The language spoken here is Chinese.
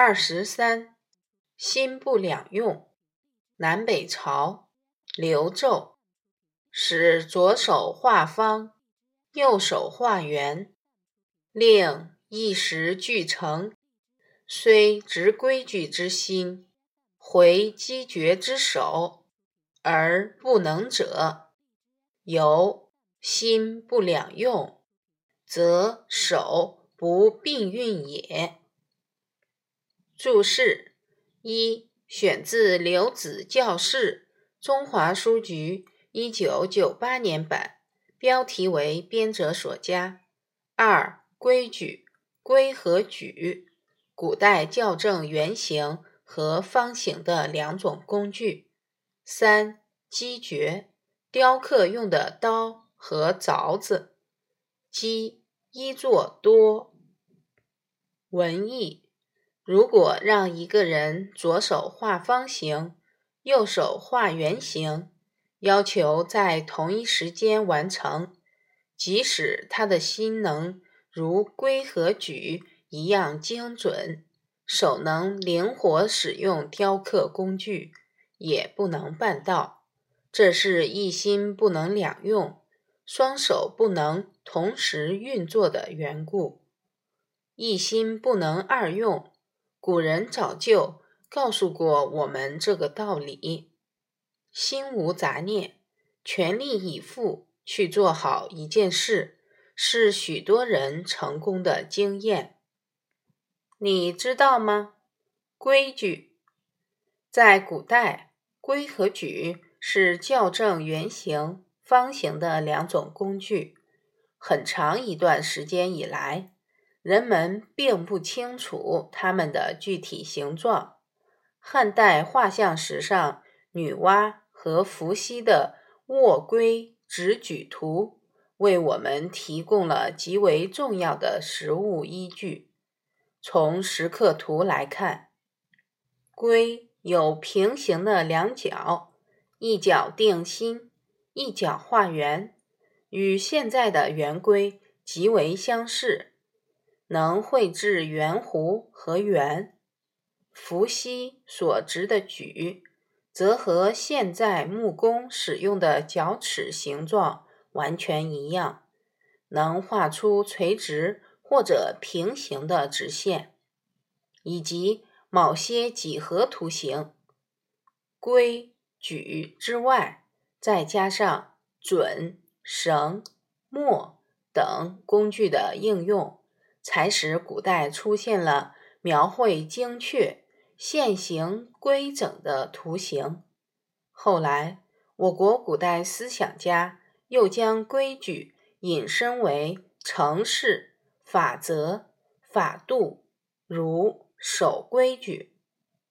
二十三，心不两用。南北朝刘胄使左手画方，右手画圆，令一时俱成。虽执规矩之心，回机决之手，而不能者，由心不两用，则手不并运也。注释一：选自刘子教释，中华书局一九九八年版，标题为编者所加。二、规矩，规和矩，古代校正圆形和方形的两种工具。三、机决，雕刻用的刀和凿子。机，一作多。文艺。如果让一个人左手画方形，右手画圆形，要求在同一时间完成，即使他的心能如规和矩一样精准，手能灵活使用雕刻工具，也不能办到。这是一心不能两用，双手不能同时运作的缘故。一心不能二用。古人早就告诉过我们这个道理：心无杂念，全力以赴去做好一件事，是许多人成功的经验。你知道吗？规矩在古代，规和矩是校正圆形、方形的两种工具。很长一段时间以来。人们并不清楚它们的具体形状。汉代画像石上女娲和伏羲的卧龟执矩图，为我们提供了极为重要的实物依据。从石刻图来看，龟有平行的两角，一角定心，一角画圆，与现在的圆规极为相似。能绘制圆弧和圆，伏羲所执的矩，则和现在木工使用的角尺形状完全一样，能画出垂直或者平行的直线，以及某些几何图形。规矩之外，再加上准、绳、墨等工具的应用。才使古代出现了描绘精确、线形规整的图形。后来，我国古代思想家又将规矩引申为程式、法则、法度，如守规矩。